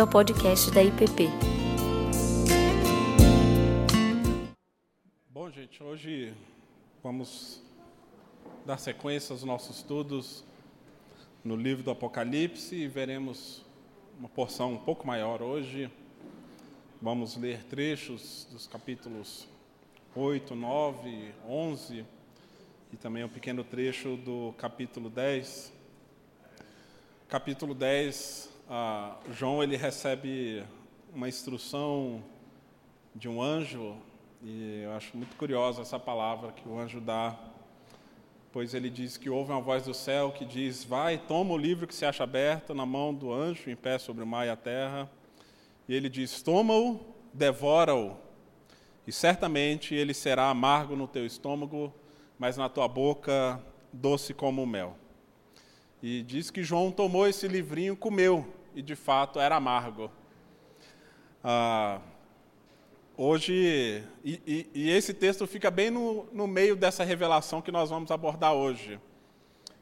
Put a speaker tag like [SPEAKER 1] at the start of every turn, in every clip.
[SPEAKER 1] bem-vindo ao podcast da IPP.
[SPEAKER 2] Bom, gente, hoje vamos dar sequência aos nossos estudos no livro do Apocalipse e veremos uma porção um pouco maior hoje. Vamos ler trechos dos capítulos 8, 9, 11 e também um pequeno trecho do capítulo 10. Capítulo 10, ah, João ele recebe uma instrução de um anjo, e eu acho muito curiosa essa palavra que o anjo dá, pois ele diz que houve uma voz do céu que diz: Vai, toma o livro que se acha aberto na mão do anjo, em pé sobre o mar e a terra. E ele diz: Toma-o, devora-o, e certamente ele será amargo no teu estômago, mas na tua boca doce como o mel. E diz que João tomou esse livrinho, comeu, e de fato era amargo. Ah, hoje, e, e, e, esse texto fica bem no, no meio dessa revelação que nós vamos abordar hoje,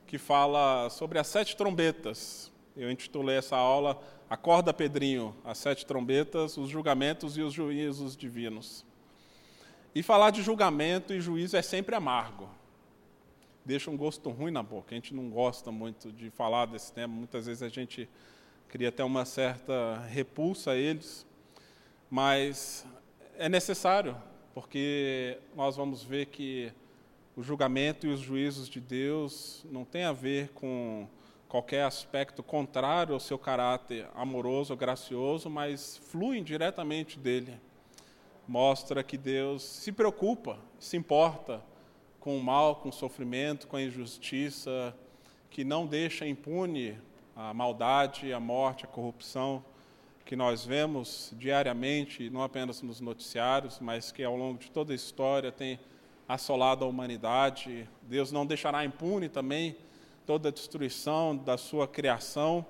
[SPEAKER 2] que fala sobre as sete trombetas. Eu intitulei essa aula Acorda Pedrinho, as sete trombetas, os julgamentos e os juízos divinos. E falar de julgamento e juízo é sempre amargo. Deixa um gosto ruim na boca. A gente não gosta muito de falar desse tema. Muitas vezes a gente cria até uma certa repulsa a eles. Mas é necessário, porque nós vamos ver que o julgamento e os juízos de Deus não tem a ver com qualquer aspecto contrário ao seu caráter amoroso gracioso, mas fluem diretamente dele mostra que Deus se preocupa, se importa com o mal, com o sofrimento, com a injustiça, que não deixa impune a maldade, a morte, a corrupção que nós vemos diariamente, não apenas nos noticiários, mas que ao longo de toda a história tem assolado a humanidade. Deus não deixará impune também toda a destruição da sua criação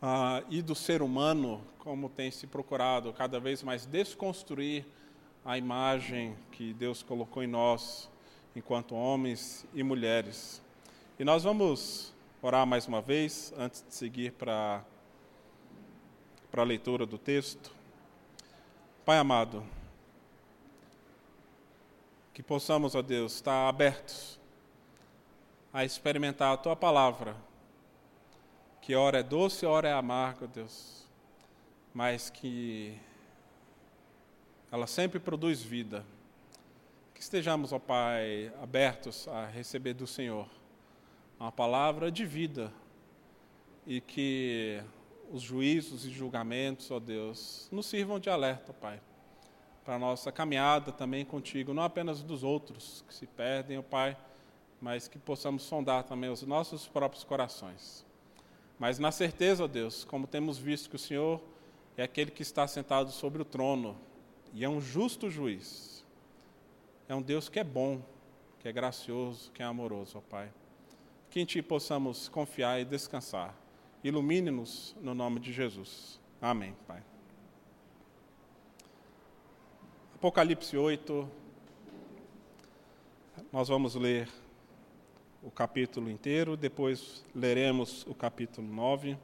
[SPEAKER 2] ah, e do ser humano, como tem se procurado cada vez mais desconstruir a imagem que Deus colocou em nós, enquanto homens e mulheres. E nós vamos orar mais uma vez, antes de seguir para, a leitura do texto. Pai amado, que possamos, ó Deus, estar abertos a experimentar a Tua palavra que hora é doce, hora é amarga, Deus, mas que ela sempre produz vida. Que estejamos, ó Pai, abertos a receber do Senhor uma palavra de vida e que os juízos e julgamentos, ó Deus, nos sirvam de alerta, Pai, para a nossa caminhada também contigo, não apenas dos outros que se perdem, ó Pai, mas que possamos sondar também os nossos próprios corações. Mas na certeza, Deus, como temos visto que o Senhor é aquele que está sentado sobre o trono e é um justo juiz. É um Deus que é bom, que é gracioso, que é amoroso, ó Pai. Que em Ti possamos confiar e descansar. Ilumine-nos no nome de Jesus. Amém, Pai. Apocalipse 8. Nós vamos ler o capítulo inteiro, depois leremos o capítulo 9.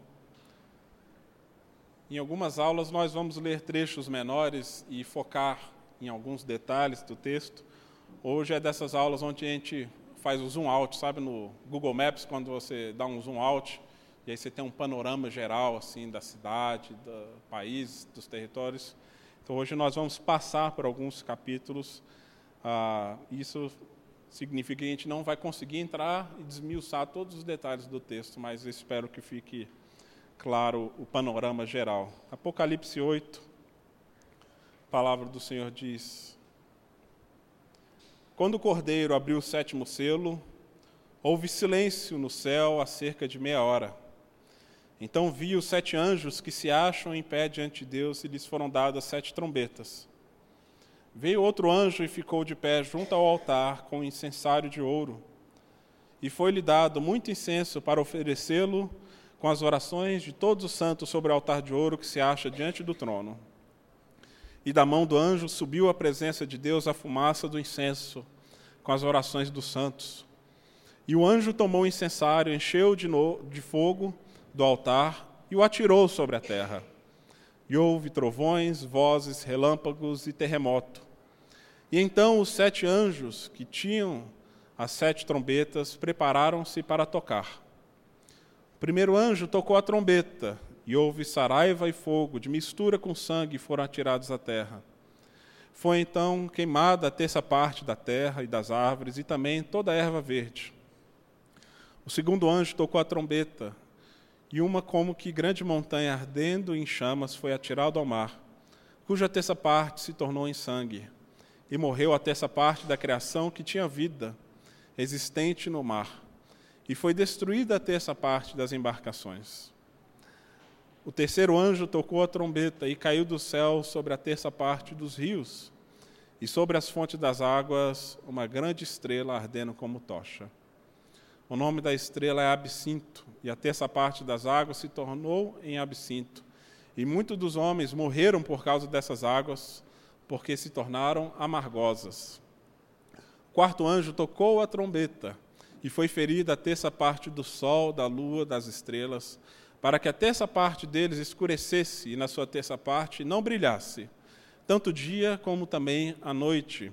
[SPEAKER 2] Em algumas aulas nós vamos ler trechos menores e focar em alguns detalhes do texto. Hoje é dessas aulas onde a gente faz o zoom out, sabe no Google Maps quando você dá um zoom out e aí você tem um panorama geral assim da cidade, do país, dos territórios. Então hoje nós vamos passar por alguns capítulos. Ah, isso significa que a gente não vai conseguir entrar e desmiuçar todos os detalhes do texto, mas espero que fique claro o panorama geral. Apocalipse 8, a palavra do Senhor diz: Quando o cordeiro abriu o sétimo selo, houve silêncio no céu há cerca de meia hora. Então vi os sete anjos que se acham em pé diante de Deus e lhes foram dadas sete trombetas. Veio outro anjo e ficou de pé junto ao altar com um incensário de ouro. E foi-lhe dado muito incenso para oferecê-lo com as orações de todos os santos sobre o altar de ouro que se acha diante do trono. E da mão do anjo subiu à presença de Deus a fumaça do incenso, com as orações dos santos. E o anjo tomou o incensário, encheu de, no, de fogo do altar e o atirou sobre a terra. E houve trovões, vozes, relâmpagos e terremoto. E então os sete anjos que tinham as sete trombetas prepararam-se para tocar. O primeiro anjo tocou a trombeta, e houve saraiva e fogo, de mistura com sangue, foram atirados à terra. Foi então queimada a terça parte da terra e das árvores, e também toda a erva verde. O segundo anjo tocou a trombeta, e uma como que grande montanha ardendo em chamas foi atirada ao mar, cuja terça parte se tornou em sangue, e morreu a terça parte da criação que tinha vida, existente no mar, e foi destruída a terça parte das embarcações. O terceiro anjo tocou a trombeta e caiu do céu sobre a terça parte dos rios, e sobre as fontes das águas uma grande estrela ardendo como tocha. O nome da estrela é Absinto, e a terça parte das águas se tornou em absinto. E muitos dos homens morreram por causa dessas águas, porque se tornaram amargosas. O quarto anjo tocou a trombeta, e foi ferida a terça parte do sol, da lua, das estrelas, para que a terça parte deles escurecesse e na sua terça parte não brilhasse, tanto o dia como também a noite.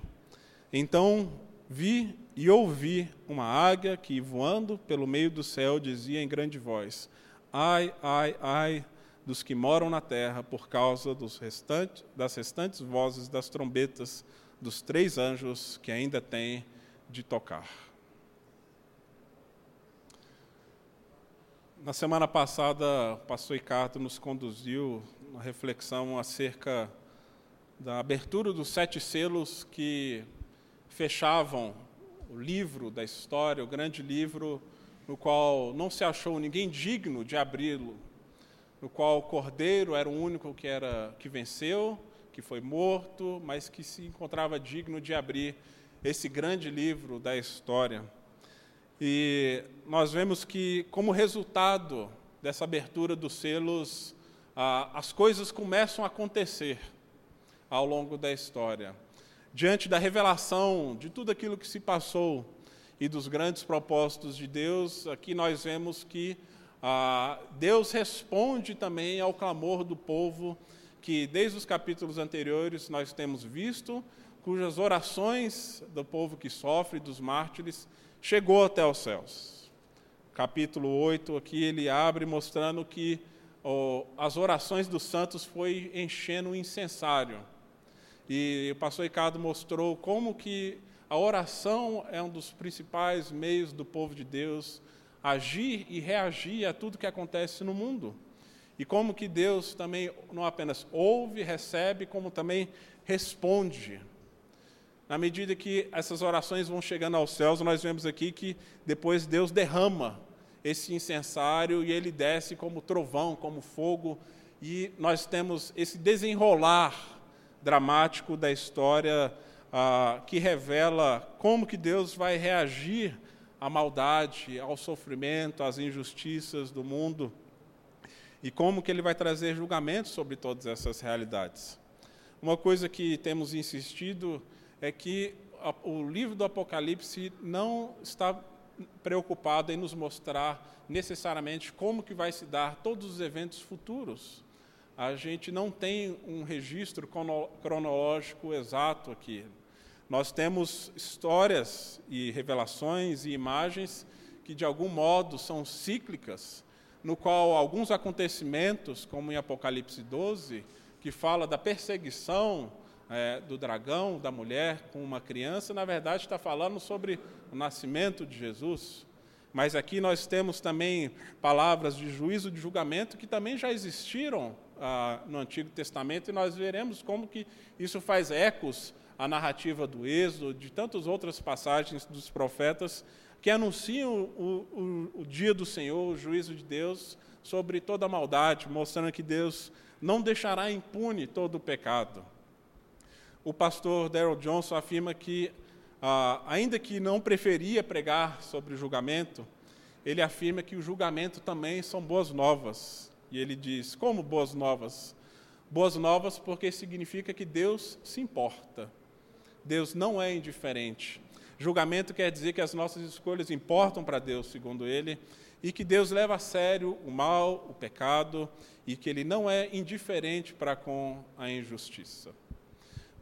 [SPEAKER 2] Então vi e ouvi uma águia que, voando pelo meio do céu, dizia em grande voz: Ai, ai, ai dos que moram na terra, por causa das restantes vozes das trombetas dos três anjos que ainda têm de tocar. Na semana passada, o pastor Ricardo nos conduziu uma reflexão acerca da abertura dos sete selos que fechavam o livro da história, o grande livro no qual não se achou ninguém digno de abri-lo, no qual o Cordeiro era o único que era que venceu, que foi morto, mas que se encontrava digno de abrir esse grande livro da história. E nós vemos que, como resultado dessa abertura dos selos, ah, as coisas começam a acontecer ao longo da história. Diante da revelação de tudo aquilo que se passou e dos grandes propósitos de Deus, aqui nós vemos que ah, Deus responde também ao clamor do povo, que desde os capítulos anteriores nós temos visto, cujas orações do povo que sofre, dos mártires, chegou até os céus. Capítulo 8 aqui ele abre mostrando que oh, as orações dos santos foi enchendo o incensário e o pastor Ricardo mostrou como que a oração é um dos principais meios do povo de Deus agir e reagir a tudo que acontece no mundo. E como que Deus também não apenas ouve, recebe, como também responde. Na medida que essas orações vão chegando aos céus, nós vemos aqui que depois Deus derrama esse incensário e ele desce como trovão, como fogo, e nós temos esse desenrolar dramático da história ah, que revela como que Deus vai reagir à maldade, ao sofrimento, às injustiças do mundo e como que ele vai trazer julgamento sobre todas essas realidades. Uma coisa que temos insistido é que o livro do Apocalipse não está preocupado em nos mostrar necessariamente como que vai se dar todos os eventos futuros a gente não tem um registro cronológico exato aqui. Nós temos histórias e revelações e imagens que, de algum modo, são cíclicas, no qual alguns acontecimentos, como em Apocalipse 12, que fala da perseguição é, do dragão, da mulher com uma criança, na verdade está falando sobre o nascimento de Jesus. Mas aqui nós temos também palavras de juízo, de julgamento, que também já existiram ah, no Antigo Testamento, e nós veremos como que isso faz ecos à narrativa do Êxodo, de tantas outras passagens dos profetas que anunciam o, o, o dia do Senhor, o juízo de Deus sobre toda a maldade, mostrando que Deus não deixará impune todo o pecado. O pastor Daryl Johnson afirma que, ah, ainda que não preferia pregar sobre o julgamento, ele afirma que o julgamento também são boas novas. E ele diz: Como boas novas? Boas novas porque significa que Deus se importa. Deus não é indiferente. Julgamento quer dizer que as nossas escolhas importam para Deus, segundo ele, e que Deus leva a sério o mal, o pecado, e que ele não é indiferente para com a injustiça.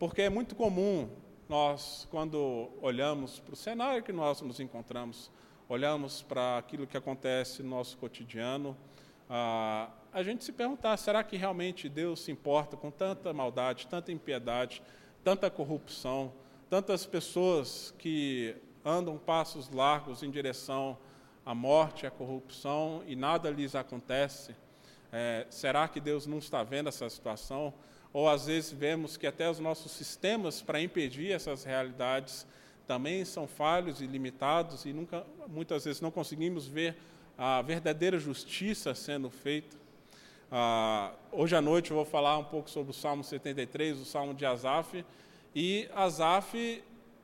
[SPEAKER 2] Porque é muito comum nós, quando olhamos para o cenário que nós nos encontramos, olhamos para aquilo que acontece no nosso cotidiano, ah, a gente se perguntar: será que realmente Deus se importa com tanta maldade, tanta impiedade, tanta corrupção, tantas pessoas que andam passos largos em direção à morte, à corrupção e nada lhes acontece? É, será que Deus não está vendo essa situação? Ou às vezes vemos que até os nossos sistemas para impedir essas realidades também são falhos e limitados e nunca, muitas vezes não conseguimos ver a verdadeira justiça sendo feita. Ah, hoje à noite eu vou falar um pouco sobre o Salmo 73, o Salmo de Asaf, e Asaf,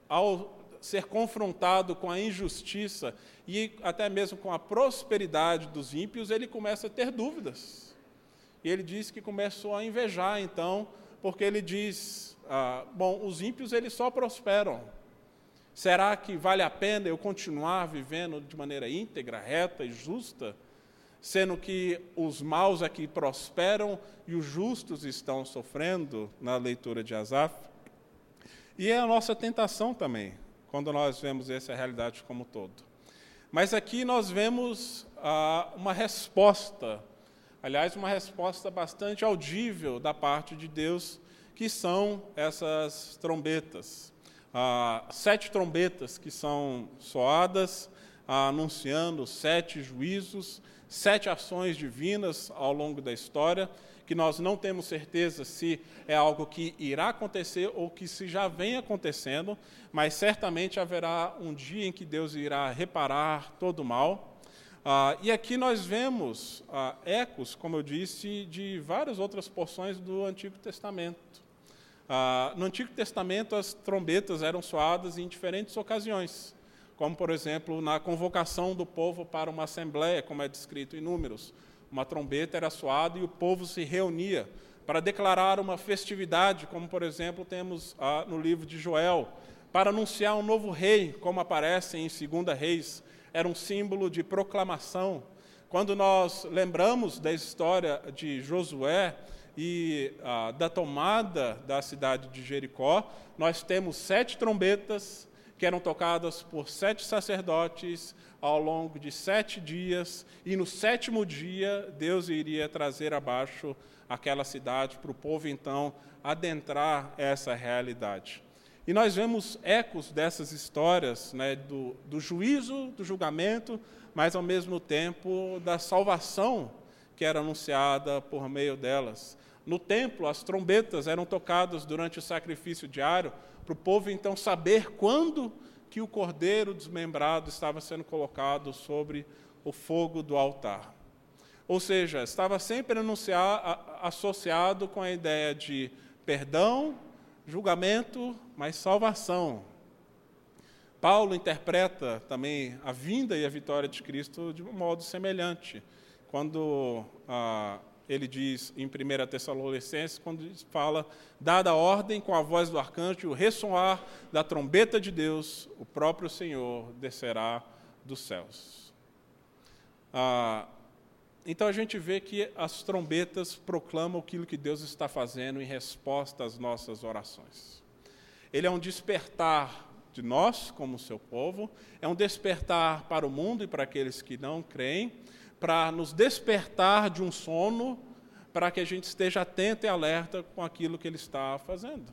[SPEAKER 2] ao ser confrontado com a injustiça e até mesmo com a prosperidade dos ímpios, ele começa a ter dúvidas. E ele diz que começou a invejar, então, porque ele diz: ah, bom, os ímpios eles só prosperam. Será que vale a pena eu continuar vivendo de maneira íntegra, reta e justa, sendo que os maus aqui prosperam e os justos estão sofrendo na leitura de Asaf? E é a nossa tentação também, quando nós vemos essa realidade como todo. Mas aqui nós vemos ah, uma resposta, aliás, uma resposta bastante audível da parte de Deus, que são essas trombetas. Ah, sete trombetas que são soadas, ah, anunciando sete juízos, sete ações divinas ao longo da história, que nós não temos certeza se é algo que irá acontecer ou que se já vem acontecendo, mas certamente haverá um dia em que Deus irá reparar todo o mal. Ah, e aqui nós vemos ah, ecos, como eu disse, de várias outras porções do Antigo Testamento. Ah, no Antigo Testamento, as trombetas eram soadas em diferentes ocasiões, como, por exemplo, na convocação do povo para uma assembleia, como é descrito em Números uma trombeta era soada e o povo se reunia para declarar uma festividade, como por exemplo temos ah, no livro de Joel, para anunciar um novo rei, como aparece em 2 Reis, era um símbolo de proclamação. Quando nós lembramos da história de Josué e ah, da tomada da cidade de Jericó, nós temos sete trombetas que eram tocadas por sete sacerdotes ao longo de sete dias, e no sétimo dia Deus iria trazer abaixo aquela cidade para o povo então adentrar essa realidade. E nós vemos ecos dessas histórias, né, do, do juízo, do julgamento, mas ao mesmo tempo da salvação que era anunciada por meio delas. No templo, as trombetas eram tocadas durante o sacrifício diário, para o povo então saber quando que o cordeiro desmembrado estava sendo colocado sobre o fogo do altar. Ou seja, estava sempre associado com a ideia de perdão, julgamento, mas salvação. Paulo interpreta também a vinda e a vitória de Cristo de um modo semelhante, quando ah, ele diz em 1 Tessalonicenses, quando fala, dada a ordem com a voz do arcanjo o ressoar da trombeta de Deus, o próprio Senhor descerá dos céus. Ah, então a gente vê que as trombetas proclamam aquilo que Deus está fazendo em resposta às nossas orações. Ele é um despertar de nós, como seu povo, é um despertar para o mundo e para aqueles que não creem, para nos despertar de um sono, para que a gente esteja atento e alerta com aquilo que ele está fazendo.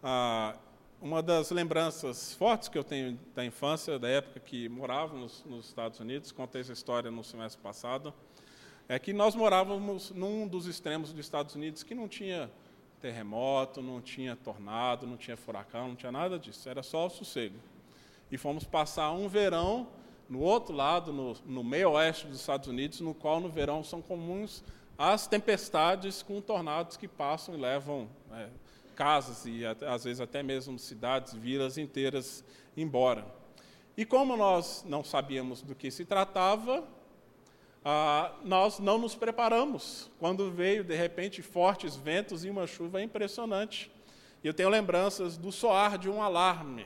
[SPEAKER 2] Ah, uma das lembranças fortes que eu tenho da infância, da época que morávamos nos Estados Unidos, contei essa história no semestre passado, é que nós morávamos num dos extremos dos Estados Unidos que não tinha terremoto, não tinha tornado, não tinha furacão, não tinha nada disso, era só o sossego. E fomos passar um verão no outro lado, no, no meio oeste dos Estados Unidos, no qual no verão são comuns as tempestades com tornados que passam e levam é, casas e às vezes até mesmo cidades, vilas inteiras embora. E como nós não sabíamos do que se tratava, ah, nós não nos preparamos. Quando veio, de repente, fortes ventos e uma chuva impressionante. E eu tenho lembranças do soar de um alarme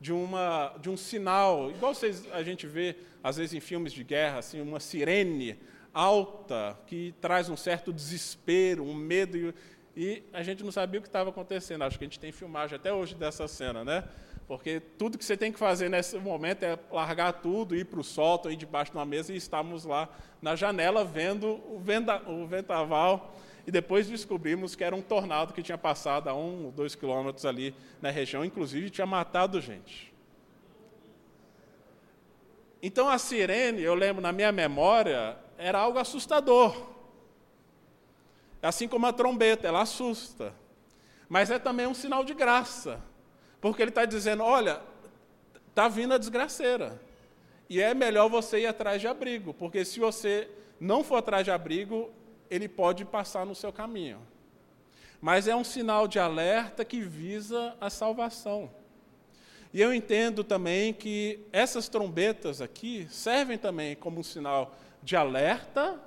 [SPEAKER 2] de, uma, de um sinal, igual vocês, a gente vê, às vezes, em filmes de guerra, assim, uma sirene alta que traz um certo desespero, um medo, e, a gente não sabia o que estava acontecendo. Acho que a gente tem filmagem até hoje dessa cena, né? Porque tudo que você tem que fazer nesse momento é largar tudo, ir para o sótão, ir debaixo de uma mesa e estamos lá na janela vendo o, venda, o ventaval. E depois descobrimos que era um tornado que tinha passado a um ou dois quilômetros ali na região, inclusive tinha matado gente. Então a sirene, eu lembro na minha memória, era algo assustador. Assim como a trombeta, ela assusta. Mas é também um sinal de graça. Porque ele está dizendo: olha, está vindo a desgraceira. E é melhor você ir atrás de abrigo, porque se você não for atrás de abrigo, ele pode passar no seu caminho. Mas é um sinal de alerta que visa a salvação. E eu entendo também que essas trombetas aqui servem também como um sinal de alerta,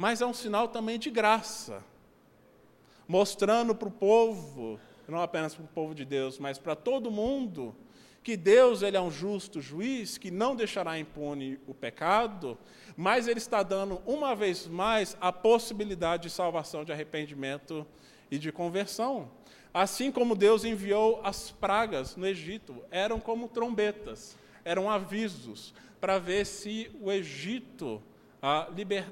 [SPEAKER 2] mas é um sinal também de graça, mostrando para o povo não apenas para o povo de Deus, mas para todo mundo, que Deus ele é um justo juiz que não deixará impune o pecado, mas ele está dando uma vez mais a possibilidade de salvação, de arrependimento e de conversão. Assim como Deus enviou as pragas no Egito, eram como trombetas, eram avisos para ver se o Egito ah, liber,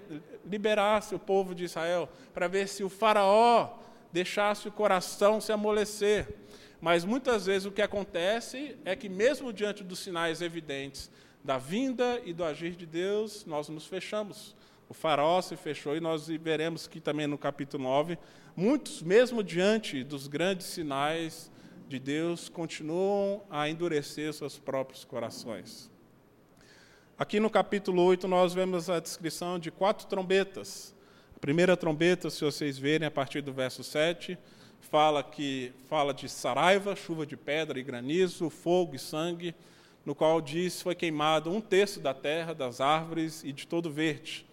[SPEAKER 2] liberasse o povo de Israel, para ver se o Faraó deixasse o coração se amolecer. Mas muitas vezes o que acontece é que, mesmo diante dos sinais evidentes da vinda e do agir de Deus, nós nos fechamos. O faraó se fechou e nós veremos que também no capítulo 9, muitos, mesmo diante dos grandes sinais de Deus, continuam a endurecer seus próprios corações. Aqui no capítulo 8, nós vemos a descrição de quatro trombetas a primeira trombeta, se vocês verem, a partir do verso 7, fala que fala de saraiva, chuva de pedra e granizo, fogo e sangue, no qual diz foi queimado um terço da terra, das árvores e de todo verde,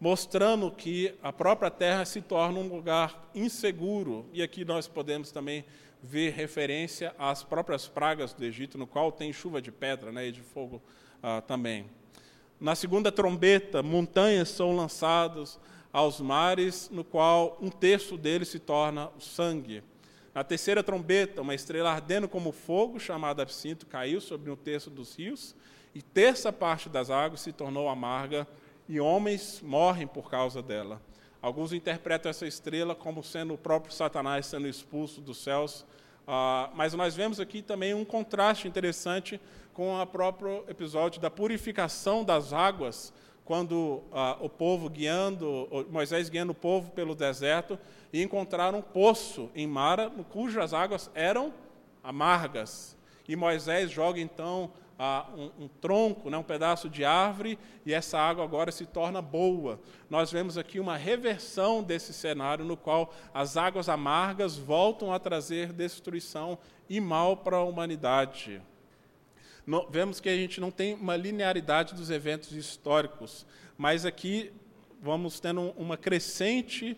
[SPEAKER 2] mostrando que a própria terra se torna um lugar inseguro. E aqui nós podemos também ver referência às próprias pragas do Egito, no qual tem chuva de pedra né, e de fogo ah, também. Na segunda trombeta, montanhas são lançadas, aos mares, no qual um terço dele se torna o sangue. Na terceira trombeta, uma estrela ardendo como fogo, chamada absinto, caiu sobre um terço dos rios, e terça parte das águas se tornou amarga, e homens morrem por causa dela. Alguns interpretam essa estrela como sendo o próprio Satanás sendo expulso dos céus, ah, mas nós vemos aqui também um contraste interessante com o próprio episódio da purificação das águas quando ah, o povo guiando, Moisés guiando o povo pelo deserto, e encontraram um poço em Mara, cujas águas eram amargas. E Moisés joga então um, um, tronco, né, um pedaço de árvore, e essa água agora se torna boa. Nós vemos aqui uma reversão desse cenário no qual as águas amargas voltam a trazer destruição e mal para a humanidade vemos que a gente não tem uma linearidade dos eventos históricos, mas aqui vamos tendo uma crescente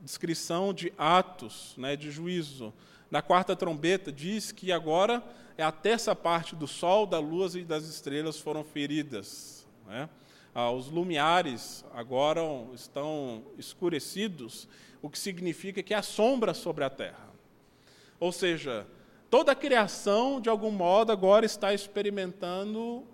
[SPEAKER 2] descrição de atos, né, de juízo. Na quarta trombeta diz que agora é a terça parte do sol, da lua e das estrelas foram feridas. Né? Ah, os lumiares agora estão escurecidos, o que significa que há sombra sobre a terra. Ou seja, Toda a criação, de algum modo, agora está experimentando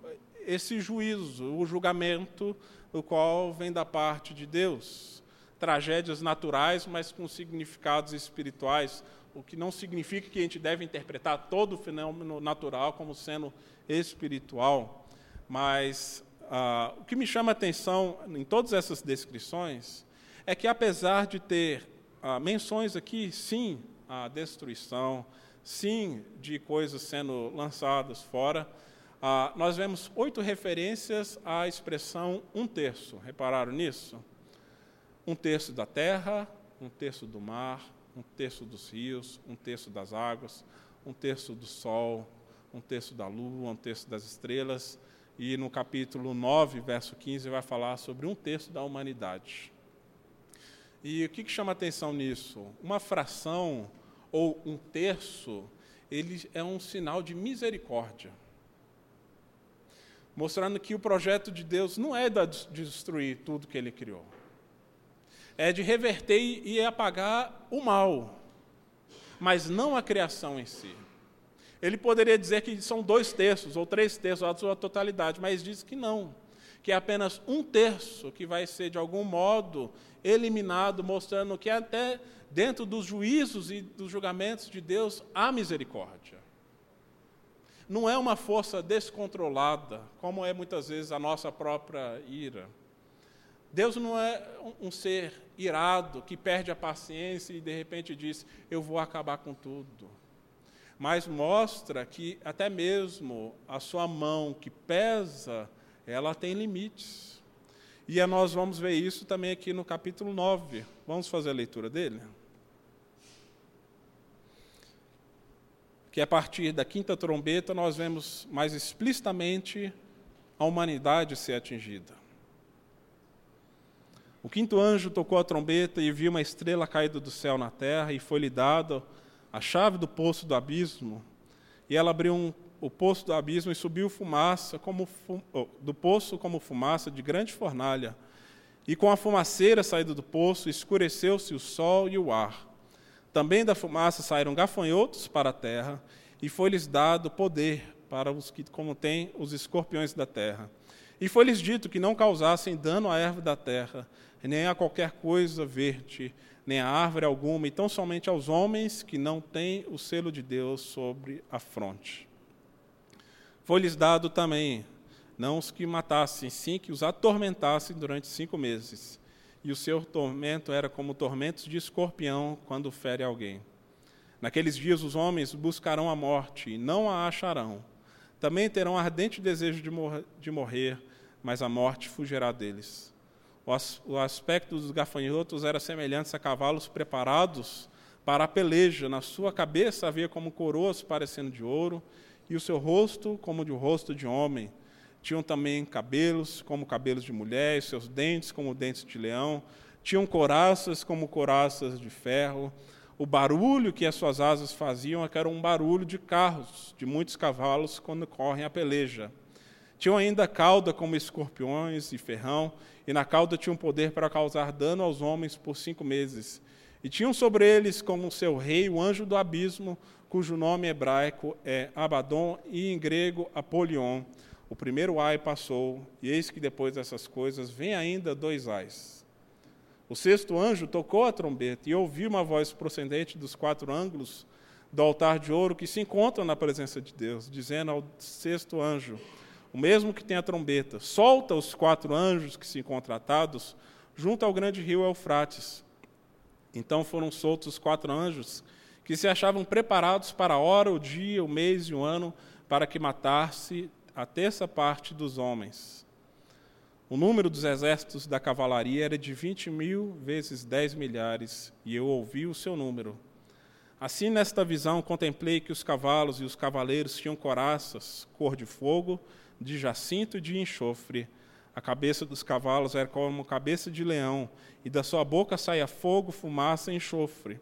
[SPEAKER 2] esse juízo, o julgamento, o qual vem da parte de Deus. Tragédias naturais, mas com significados espirituais, o que não significa que a gente deve interpretar todo o fenômeno natural como sendo espiritual. Mas ah, o que me chama a atenção em todas essas descrições é que, apesar de ter ah, menções aqui, sim, a destruição, sim de coisas sendo lançadas fora. Ah, nós vemos oito referências à expressão um terço. Repararam nisso? Um terço da terra, um terço do mar, um terço dos rios, um terço das águas, um terço do sol, um terço da lua, um terço das estrelas. E no capítulo 9, verso 15, vai falar sobre um terço da humanidade. E o que, que chama atenção nisso? Uma fração ou um terço, ele é um sinal de misericórdia. Mostrando que o projeto de Deus não é de destruir tudo que ele criou. É de reverter e apagar o mal, mas não a criação em si. Ele poderia dizer que são dois terços ou três terços, ou a sua totalidade, mas diz que não, que é apenas um terço que vai ser, de algum modo, eliminado, mostrando que até dentro dos juízos e dos julgamentos de Deus há misericórdia. Não é uma força descontrolada, como é muitas vezes a nossa própria ira. Deus não é um ser irado que perde a paciência e de repente diz: Eu vou acabar com tudo mas mostra que até mesmo a sua mão que pesa, ela tem limites. E nós vamos ver isso também aqui no capítulo 9. Vamos fazer a leitura dele? Que a partir da quinta trombeta nós vemos mais explicitamente a humanidade ser atingida. O quinto anjo tocou a trombeta e viu uma estrela caída do céu na terra, e foi-lhe dado a chave do poço do abismo, e ela abriu um, o poço do abismo e subiu fumaça como do poço como fumaça de grande fornalha. E com a fumaceira saída do poço, escureceu-se o sol e o ar. Também da fumaça saíram gafanhotos para a terra, e foi-lhes dado poder para os que, como têm os escorpiões da terra. E foi-lhes dito que não causassem dano à erva da terra, nem a qualquer coisa verde, nem a árvore alguma, e tão somente aos homens que não têm o selo de Deus sobre a fronte. Foi-lhes dado também, não os que matassem, sim que os atormentassem durante cinco meses. E o seu tormento era como tormentos de escorpião quando fere alguém. Naqueles dias os homens buscarão a morte e não a acharão. Também terão ardente desejo de, mor de morrer, mas a morte fugirá deles. O aspecto dos gafanhotos era semelhante a cavalos preparados para a peleja. Na sua cabeça havia como coroas parecendo de ouro, e o seu rosto como de um rosto de homem. Tinham também cabelos como cabelos de mulher, e seus dentes como dentes de leão. Tinham coraças como coraças de ferro. O barulho que as suas asas faziam era um barulho de carros, de muitos cavalos, quando correm a peleja. Tinham ainda cauda como escorpiões e ferrão, e na cauda tinham poder para causar dano aos homens por cinco meses. E tinham sobre eles como seu rei o anjo do abismo, cujo nome hebraico é Abaddon e em grego Apolion. O primeiro ai passou, e eis que depois dessas coisas vem ainda dois ais. O sexto anjo tocou a trombeta e ouviu uma voz procedente dos quatro ângulos do altar de ouro que se encontra na presença de Deus, dizendo ao sexto anjo: o mesmo que tem a trombeta, solta os quatro anjos que se encontram atados junto ao grande rio Eufrates. Então foram soltos os quatro anjos que se achavam preparados para a hora, o dia, o mês e o ano, para que matasse a terça parte dos homens. O número dos exércitos da cavalaria era de vinte mil vezes dez milhares, e eu ouvi o seu número. Assim, nesta visão, contemplei que os cavalos e os cavaleiros tinham coraças, cor de fogo, de jacinto e de enxofre. A cabeça dos cavalos era como cabeça de leão, e da sua boca saía fogo, fumaça e enxofre.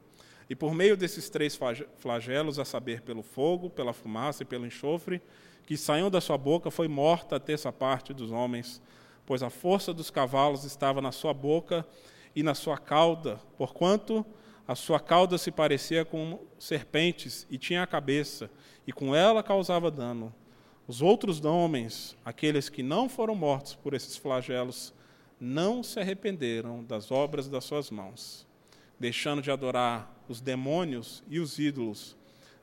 [SPEAKER 2] E por meio desses três flagelos, a saber, pelo fogo, pela fumaça e pelo enxofre, que saíam da sua boca, foi morta a terça parte dos homens, pois a força dos cavalos estava na sua boca e na sua cauda, porquanto a sua cauda se parecia com serpentes e tinha a cabeça, e com ela causava dano. Os outros homens, aqueles que não foram mortos por esses flagelos, não se arrependeram das obras das suas mãos, deixando de adorar os demônios e os ídolos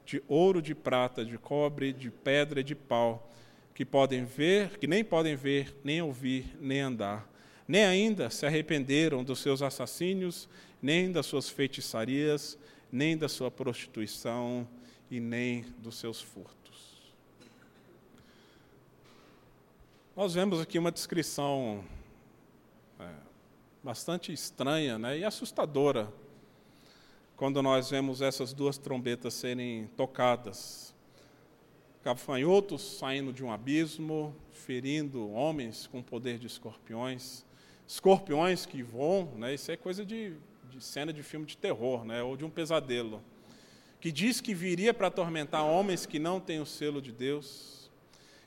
[SPEAKER 2] de ouro, de prata, de cobre, de pedra e de pau, que podem ver, que nem podem ver, nem ouvir, nem andar. Nem ainda se arrependeram dos seus assassínios, nem das suas feitiçarias, nem da sua prostituição e nem dos seus furtos. Nós vemos aqui uma descrição é, bastante estranha né, e assustadora quando nós vemos essas duas trombetas serem tocadas. Gafanhotos saindo de um abismo, ferindo homens com poder de escorpiões, escorpiões que voam, né, isso é coisa de, de cena de filme de terror, né, ou de um pesadelo. que diz que viria para atormentar homens que não têm o selo de Deus.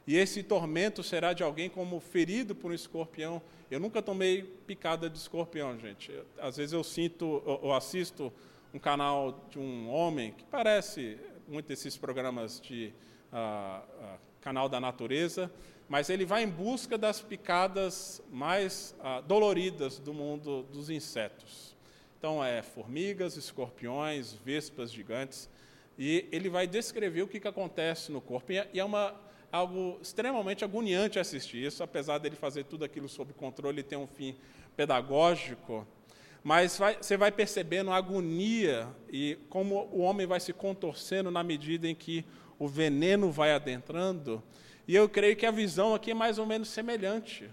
[SPEAKER 2] E esse tormento será de alguém como ferido por um escorpião. Eu nunca tomei picada de escorpião, gente. Às vezes eu sinto, ou assisto um canal de um homem que parece muito desses programas de uh, uh, canal da natureza, mas ele vai em busca das picadas mais uh, doloridas do mundo dos insetos. Então, é formigas, escorpiões, vespas gigantes, e ele vai descrever o que, que acontece no corpo. E é uma, algo extremamente agoniante assistir isso, apesar dele fazer tudo aquilo sob controle e ter um fim pedagógico. Mas vai, você vai percebendo a agonia e como o homem vai se contorcendo na medida em que o veneno vai adentrando. E eu creio que a visão aqui é mais ou menos semelhante,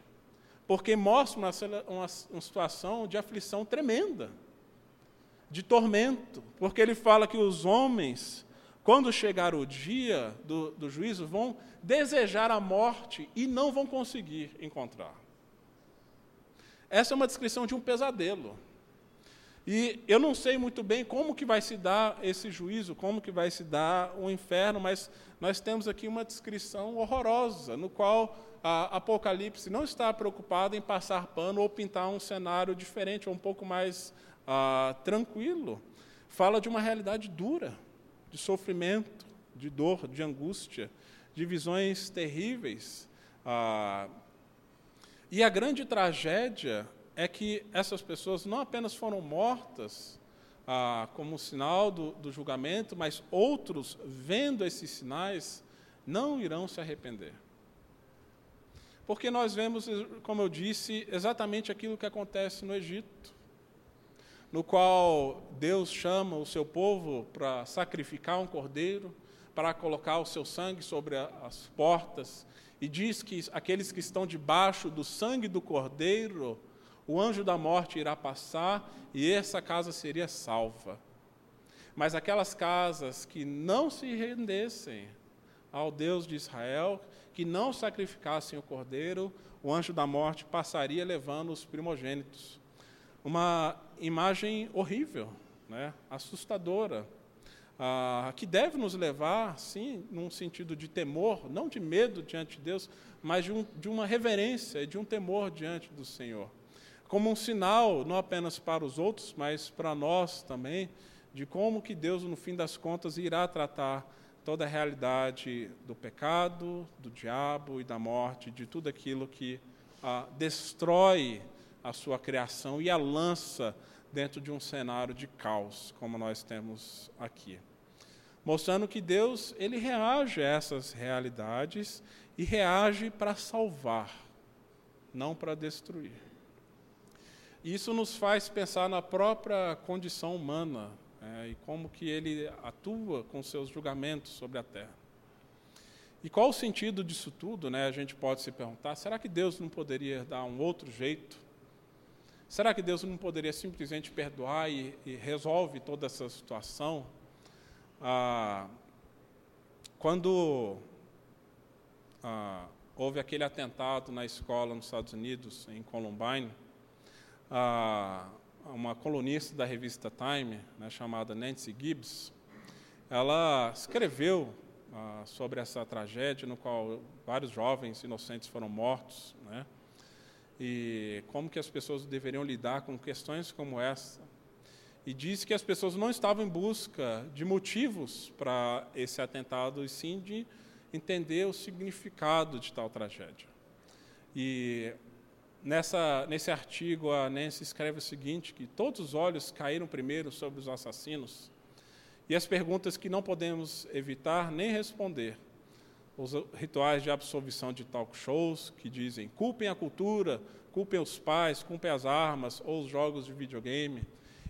[SPEAKER 2] porque mostra uma, uma, uma situação de aflição tremenda de tormento, porque ele fala que os homens, quando chegar o dia do, do juízo, vão desejar a morte e não vão conseguir encontrar. Essa é uma descrição de um pesadelo. E eu não sei muito bem como que vai se dar esse juízo, como que vai se dar o inferno, mas nós temos aqui uma descrição horrorosa, no qual a Apocalipse não está preocupado em passar pano ou pintar um cenário diferente, ou um pouco mais ah, tranquilo, fala de uma realidade dura, de sofrimento, de dor, de angústia, de visões terríveis. Ah, e a grande tragédia é que essas pessoas não apenas foram mortas ah, como sinal do, do julgamento, mas outros, vendo esses sinais, não irão se arrepender. Porque nós vemos, como eu disse, exatamente aquilo que acontece no Egito no qual Deus chama o seu povo para sacrificar um cordeiro, para colocar o seu sangue sobre as portas, e diz que aqueles que estão debaixo do sangue do cordeiro, o anjo da morte irá passar e essa casa seria salva. Mas aquelas casas que não se rendessem ao Deus de Israel, que não sacrificassem o cordeiro, o anjo da morte passaria levando os primogênitos. Uma imagem horrível, né, assustadora, ah, que deve nos levar, sim, num sentido de temor, não de medo diante de Deus, mas de, um, de uma reverência e de um temor diante do Senhor. Como um sinal, não apenas para os outros, mas para nós também, de como que Deus, no fim das contas, irá tratar toda a realidade do pecado, do diabo e da morte, de tudo aquilo que ah, destrói a sua criação e a lança dentro de um cenário de caos, como nós temos aqui. Mostrando que Deus, ele reage a essas realidades e reage para salvar, não para destruir. Isso nos faz pensar na própria condição humana é, e como que ele atua com seus julgamentos sobre a terra. E qual o sentido disso tudo? Né? A gente pode se perguntar: será que Deus não poderia dar um outro jeito Será que Deus não poderia simplesmente perdoar e, e resolve toda essa situação? Ah, quando ah, houve aquele atentado na escola nos Estados Unidos, em Columbine, ah, uma colunista da revista Time, né, chamada Nancy Gibbs, ela escreveu ah, sobre essa tragédia no qual vários jovens inocentes foram mortos, né, e como que as pessoas deveriam lidar com questões como essa. E diz que as pessoas não estavam em busca de motivos para esse atentado, e sim de entender o significado de tal tragédia. E nessa, nesse artigo, a Nancy escreve o seguinte, que todos os olhos caíram primeiro sobre os assassinos, e as perguntas que não podemos evitar nem responder os rituais de absolvição de talk shows que dizem culpem a cultura, culpem os pais, culpem as armas ou os jogos de videogame,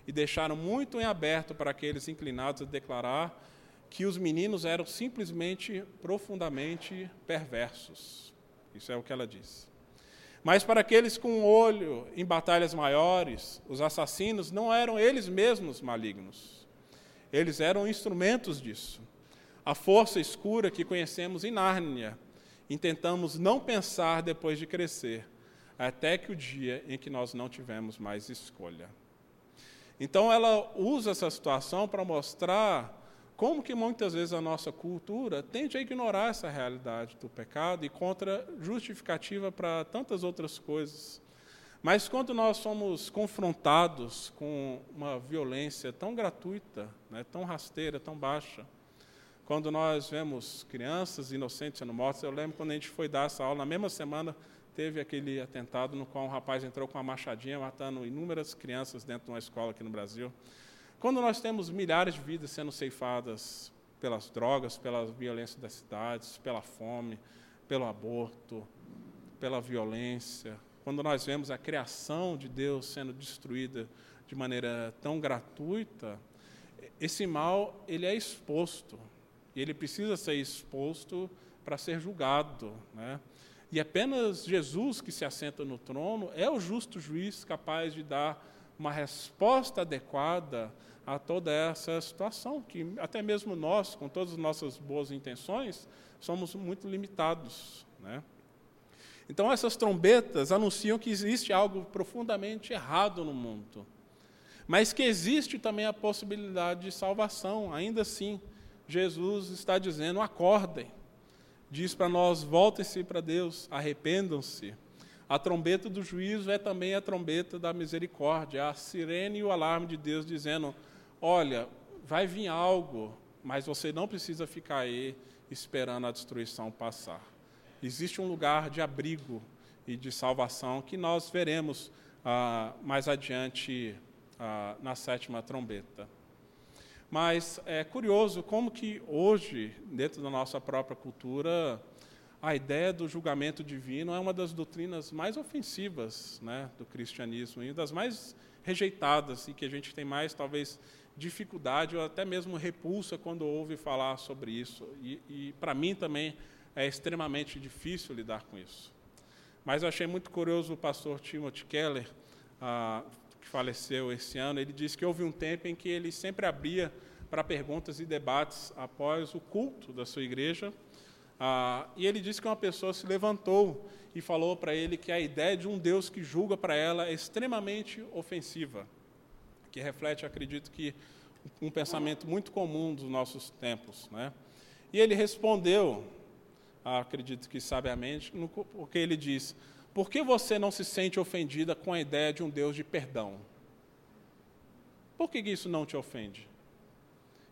[SPEAKER 2] e deixaram muito em aberto para aqueles inclinados a declarar que os meninos eram simplesmente profundamente perversos. Isso é o que ela diz. Mas para aqueles com olho em batalhas maiores, os assassinos não eram eles mesmos malignos. Eles eram instrumentos disso a força escura que conhecemos em Nárnia. Intentamos não pensar depois de crescer, até que o dia em que nós não tivemos mais escolha. Então ela usa essa situação para mostrar como que muitas vezes a nossa cultura tende a ignorar essa realidade do pecado e contra justificativa para tantas outras coisas. Mas quando nós somos confrontados com uma violência tão gratuita, né, tão rasteira, tão baixa, quando nós vemos crianças inocentes sendo mortas, eu lembro quando a gente foi dar essa aula, na mesma semana teve aquele atentado no qual um rapaz entrou com uma machadinha matando inúmeras crianças dentro de uma escola aqui no Brasil. Quando nós temos milhares de vidas sendo ceifadas pelas drogas, pela violência das cidades, pela fome, pelo aborto, pela violência, quando nós vemos a criação de Deus sendo destruída de maneira tão gratuita, esse mal ele é exposto e ele precisa ser exposto para ser julgado, né? E apenas Jesus que se assenta no trono é o justo juiz capaz de dar uma resposta adequada a toda essa situação que até mesmo nós, com todas as nossas boas intenções, somos muito limitados, né? Então, essas trombetas anunciam que existe algo profundamente errado no mundo, mas que existe também a possibilidade de salvação. Ainda assim, Jesus está dizendo: acordem. Diz para nós: voltem-se para Deus, arrependam-se. A trombeta do juízo é também a trombeta da misericórdia, a sirene e o alarme de Deus dizendo: olha, vai vir algo, mas você não precisa ficar aí esperando a destruição passar existe um lugar de abrigo e de salvação que nós veremos ah, mais adiante ah, na sétima trombeta. Mas é curioso como que hoje, dentro da nossa própria cultura, a ideia do julgamento divino é uma das doutrinas mais ofensivas né, do cristianismo e das mais rejeitadas e que a gente tem mais, talvez, dificuldade ou até mesmo repulsa quando ouve falar sobre isso. E, e para mim também é extremamente difícil lidar com isso. Mas eu achei muito curioso o pastor Timothy Keller, ah, que faleceu esse ano, ele disse que houve um tempo em que ele sempre abria para perguntas e debates após o culto da sua igreja. Ah, e ele disse que uma pessoa se levantou e falou para ele que a ideia de um Deus que julga para ela é extremamente ofensiva, que reflete, acredito que, um pensamento muito comum dos nossos tempos. Né? E ele respondeu acredito que sabiamente, porque ele diz: Por que você não se sente ofendida com a ideia de um Deus de perdão? Por que isso não te ofende?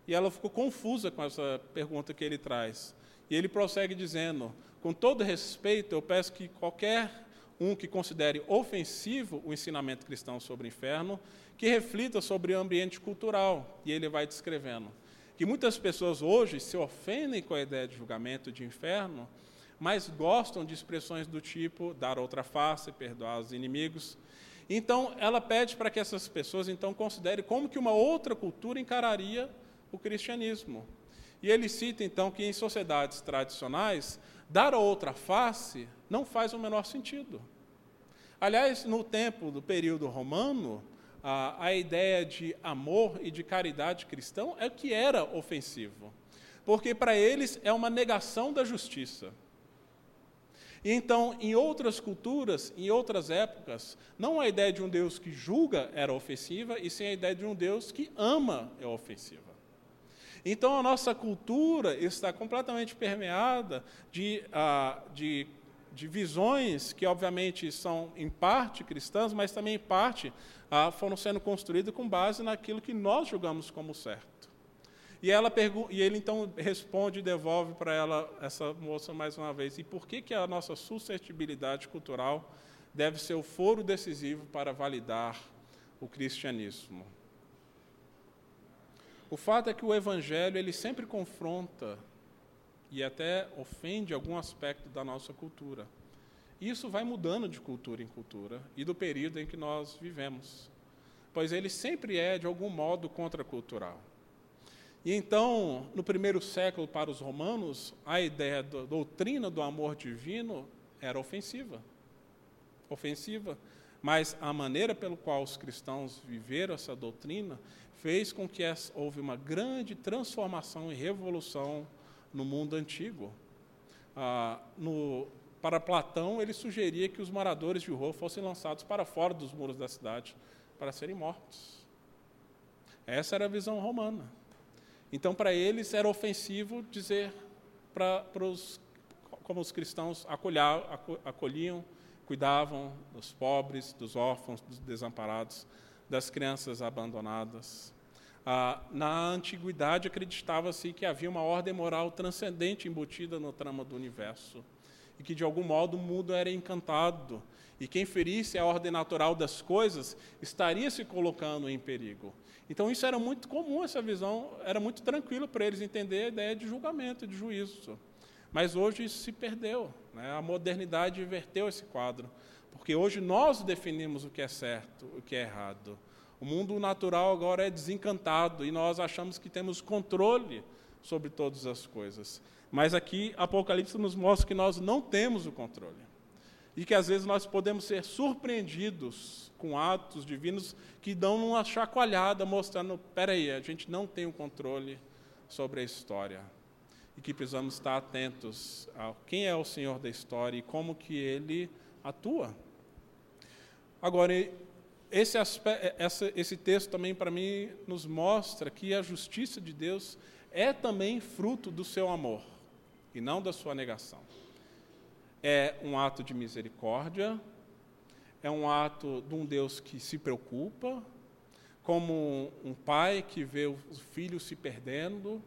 [SPEAKER 2] E ela ficou confusa com essa pergunta que ele traz. E ele prossegue dizendo: Com todo respeito, eu peço que qualquer um que considere ofensivo o ensinamento cristão sobre o inferno, que reflita sobre o ambiente cultural. E ele vai descrevendo que muitas pessoas hoje se ofendem com a ideia de julgamento de inferno, mas gostam de expressões do tipo dar outra face, perdoar os inimigos. Então, ela pede para que essas pessoas então considerem como que uma outra cultura encararia o cristianismo. E ele cita então que em sociedades tradicionais, dar outra face não faz o menor sentido. Aliás, no tempo do período romano, a, a ideia de amor e de caridade cristão é o que era ofensivo, porque para eles é uma negação da justiça. E então, em outras culturas, em outras épocas, não a ideia de um Deus que julga era ofensiva, e sim a ideia de um Deus que ama é ofensiva. Então, a nossa cultura está completamente permeada de, uh, de de visões que, obviamente, são em parte cristãs, mas também em parte ah, foram sendo construídas com base naquilo que nós julgamos como certo. E, ela e ele então responde e devolve para ela, essa moça, mais uma vez: e por que, que a nossa suscetibilidade cultural deve ser o foro decisivo para validar o cristianismo? O fato é que o evangelho ele sempre confronta e até ofende algum aspecto da nossa cultura. Isso vai mudando de cultura em cultura e do período em que nós vivemos, pois ele sempre é, de algum modo, contracultural. E então, no primeiro século, para os romanos, a ideia da doutrina do amor divino era ofensiva. Ofensiva. Mas a maneira pelo qual os cristãos viveram essa doutrina fez com que houve uma grande transformação e revolução no mundo antigo. Ah, no, para Platão, ele sugeria que os moradores de rua fossem lançados para fora dos muros da cidade para serem mortos. Essa era a visão romana. Então, para eles era ofensivo dizer para os como os cristãos acolhiam, cuidavam dos pobres, dos órfãos, dos desamparados, das crianças abandonadas. Ah, na antiguidade acreditava-se que havia uma ordem moral transcendente embutida no trama do universo e que de algum modo o mundo era encantado e quem ferisse a ordem natural das coisas estaria se colocando em perigo. Então isso era muito comum essa visão, era muito tranquilo para eles entender a ideia de julgamento, de juízo. Mas hoje isso se perdeu. Né? A modernidade inverteu esse quadro. Porque hoje nós definimos o que é certo, o que é errado. O mundo natural agora é desencantado e nós achamos que temos controle sobre todas as coisas. Mas aqui Apocalipse nos mostra que nós não temos o controle. E que às vezes nós podemos ser surpreendidos com atos divinos que dão uma chacoalhada mostrando, peraí, a gente não tem o controle sobre a história e que precisamos estar atentos a quem é o Senhor da história e como que Ele atua. Agora, esse, aspecto, essa, esse texto também para mim nos mostra que a justiça de Deus é também fruto do seu amor e não da sua negação. É um ato de misericórdia, é um ato de um Deus que se preocupa, como um pai que vê o filho se perdendo,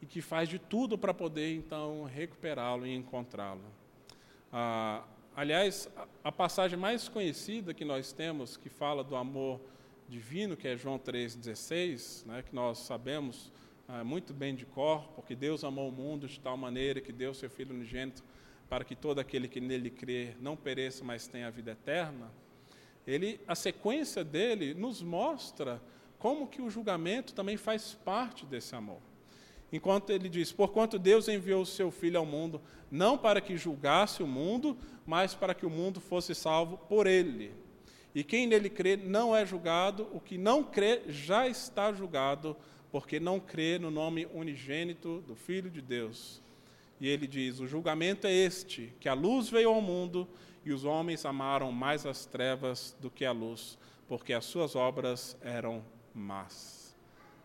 [SPEAKER 2] e que faz de tudo para poder, então, recuperá-lo e encontrá-lo. Ah, aliás, a, passagem mais conhecida que nós temos, que fala do amor divino, que é João 3,16, né, que nós sabemos ah, muito bem de cor, porque Deus amou o mundo de tal maneira que deu seu Filho unigênito para que todo aquele que nele crê não pereça, mas tenha a vida eterna. Ele, a sequência dele nos mostra como que o julgamento também faz parte desse amor. Enquanto ele diz: Porquanto Deus enviou o seu Filho ao mundo, não para que julgasse o mundo, mas para que o mundo fosse salvo por ele. E quem nele crê não é julgado, o que não crê já está julgado, porque não crê no nome unigênito do Filho de Deus. E ele diz: O julgamento é este, que a luz veio ao mundo e os homens amaram mais as trevas do que a luz, porque as suas obras eram más.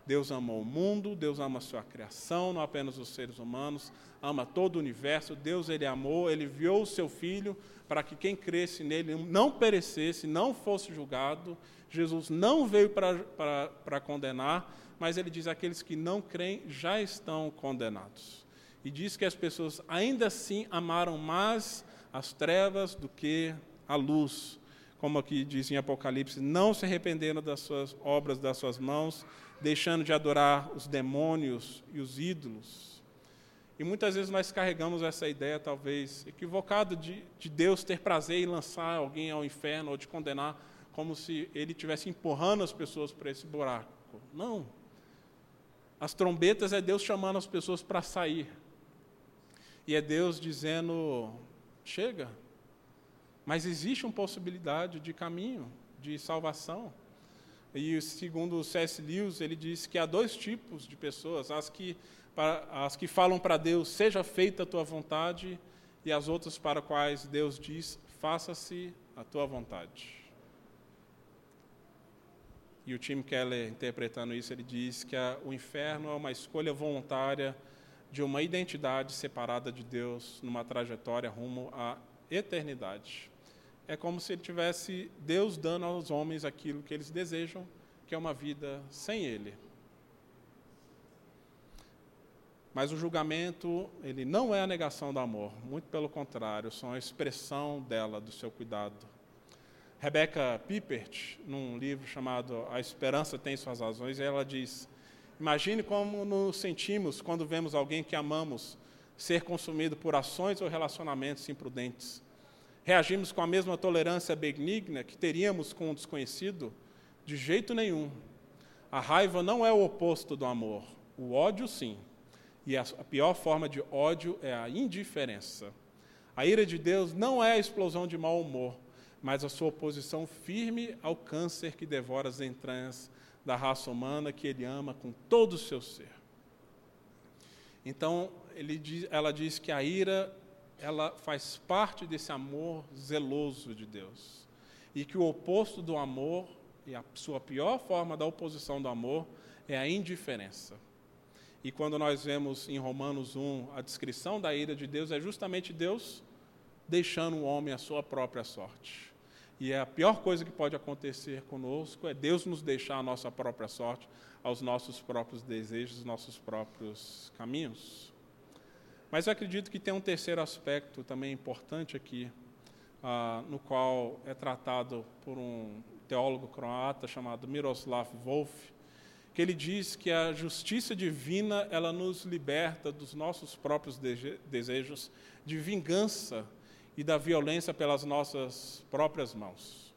[SPEAKER 2] Deus amou o mundo, Deus ama a sua criação, não apenas os seres humanos, ama todo o universo. Deus ele amou, ele enviou o seu filho para que quem cresce nele não perecesse, não fosse julgado. Jesus não veio para condenar, mas ele diz: aqueles que não creem já estão condenados. E diz que as pessoas ainda assim amaram mais as trevas do que a luz. Como aqui diz em Apocalipse, não se arrependeram das suas obras, das suas mãos, deixando de adorar os demônios e os ídolos. E muitas vezes nós carregamos essa ideia, talvez equivocada, de, de Deus ter prazer em lançar alguém ao inferno ou de condenar, como se ele estivesse empurrando as pessoas para esse buraco. Não. As trombetas é Deus chamando as pessoas para sair. E é Deus dizendo: chega. Mas existe uma possibilidade de caminho, de salvação. E segundo o C.S. Lewis, ele diz que há dois tipos de pessoas: as que, as que falam para Deus, seja feita a tua vontade, e as outras para quais Deus diz, faça-se a tua vontade. E o Tim Keller, interpretando isso, ele diz que a, o inferno é uma escolha voluntária de uma identidade separada de Deus numa trajetória rumo à eternidade é como se ele tivesse Deus dando aos homens aquilo que eles desejam, que é uma vida sem Ele. Mas o julgamento, ele não é a negação do amor, muito pelo contrário, são a expressão dela, do seu cuidado. Rebecca Pippert, num livro chamado A Esperança Tem Suas Razões, ela diz: Imagine como nos sentimos quando vemos alguém que amamos ser consumido por ações ou relacionamentos imprudentes reagimos com a mesma tolerância benigna que teríamos com um desconhecido? De jeito nenhum. A raiva não é o oposto do amor, o ódio sim. E a pior forma de ódio é a indiferença. A ira de Deus não é a explosão de mau humor, mas a sua oposição firme ao câncer que devora as entranhas da raça humana que ele ama com todo o seu ser. Então, diz, ela diz que a ira ela faz parte desse amor zeloso de Deus. E que o oposto do amor, e a sua pior forma da oposição do amor, é a indiferença. E quando nós vemos em Romanos 1 a descrição da ira de Deus, é justamente Deus deixando o homem à sua própria sorte. E é a pior coisa que pode acontecer conosco é Deus nos deixar a nossa própria sorte, aos nossos próprios desejos, nossos próprios caminhos. Mas eu acredito que tem um terceiro aspecto também importante aqui, ah, no qual é tratado por um teólogo croata chamado Miroslav Volf, que ele diz que a justiça divina ela nos liberta dos nossos próprios desejos de vingança e da violência pelas nossas próprias mãos.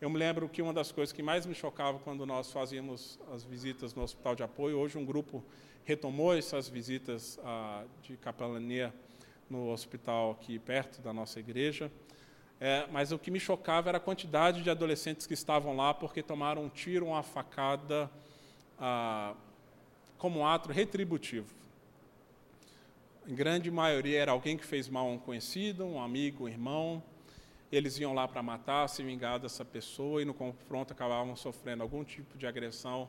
[SPEAKER 2] Eu me lembro que uma das coisas que mais me chocava quando nós fazíamos as visitas no hospital de apoio, hoje um grupo retomou essas visitas ah, de capelania no hospital aqui perto da nossa igreja. É, mas o que me chocava era a quantidade de adolescentes que estavam lá porque tomaram um tiro, uma facada, ah, como um ato retributivo. Em grande maioria era alguém que fez mal a um conhecido, um amigo, um irmão, eles iam lá para matar, se vingar dessa pessoa e no confronto acabavam sofrendo algum tipo de agressão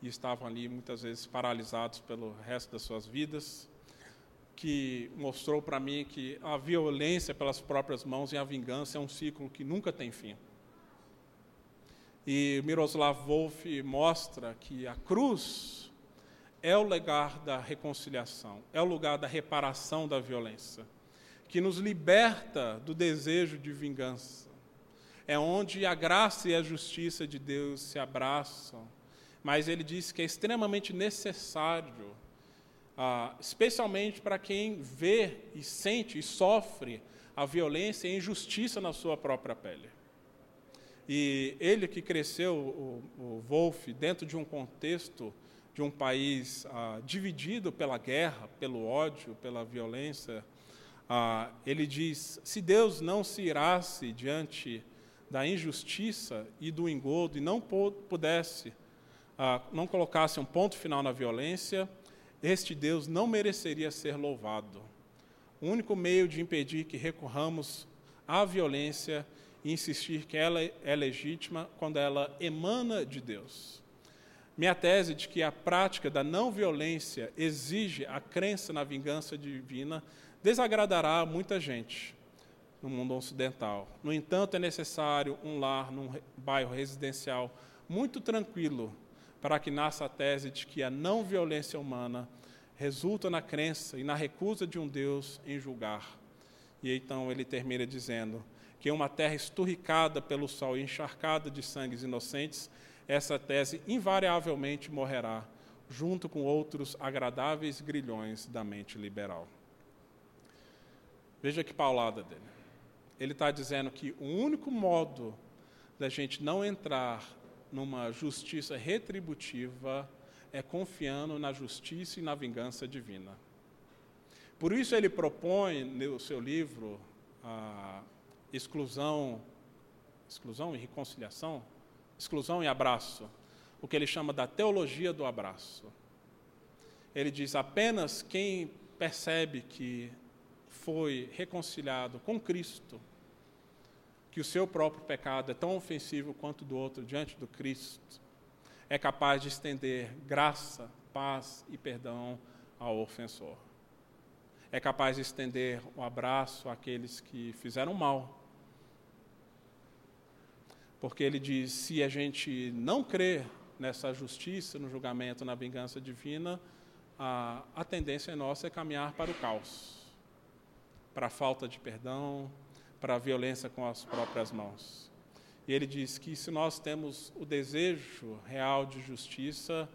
[SPEAKER 2] e estavam ali muitas vezes paralisados pelo resto das suas vidas, que mostrou para mim que a violência pelas próprias mãos e a vingança é um ciclo que nunca tem fim. E Miroslav Wolf mostra que a cruz é o lugar da reconciliação, é o lugar da reparação da violência que nos liberta do desejo de vingança. É onde a graça e a justiça de Deus se abraçam. Mas ele diz que é extremamente necessário, ah, especialmente para quem vê e sente e sofre a violência e a injustiça na sua própria pele. E ele que cresceu, o, o Wolff, dentro de um contexto de um país ah, dividido pela guerra, pelo ódio, pela violência, ah, ele diz: se Deus não se irasse diante da injustiça e do engodo e não pudesse, ah, não colocasse um ponto final na violência, este Deus não mereceria ser louvado. O único meio de impedir que recorramos à violência e insistir que ela é legítima quando ela emana de Deus. Minha tese de que a prática da não violência exige a crença na vingança divina desagradará muita gente no mundo ocidental. No entanto, é necessário um lar num bairro residencial muito tranquilo para que nasça a tese de que a não violência humana resulta na crença e na recusa de um Deus em julgar. E então ele termina dizendo que uma terra esturricada pelo sol e encharcada de sangues inocentes, essa tese invariavelmente morrerá, junto com outros agradáveis grilhões da mente liberal. Veja que paulada dele. Ele está dizendo que o único modo da gente não entrar numa justiça retributiva é confiando na justiça e na vingança divina. Por isso ele propõe no seu livro a exclusão, exclusão e reconciliação, exclusão e abraço, o que ele chama da teologia do abraço. Ele diz apenas quem percebe que foi reconciliado com Cristo, que o seu próprio pecado é tão ofensivo quanto do outro diante do Cristo, é capaz de estender graça, paz e perdão ao ofensor. É capaz de estender o um abraço àqueles que fizeram mal. Porque ele diz: se a gente não crer nessa justiça, no julgamento, na vingança divina, a, a tendência nossa é caminhar para o caos para a falta de perdão, para a violência com as próprias mãos. E ele diz que se nós temos o desejo real de justiça,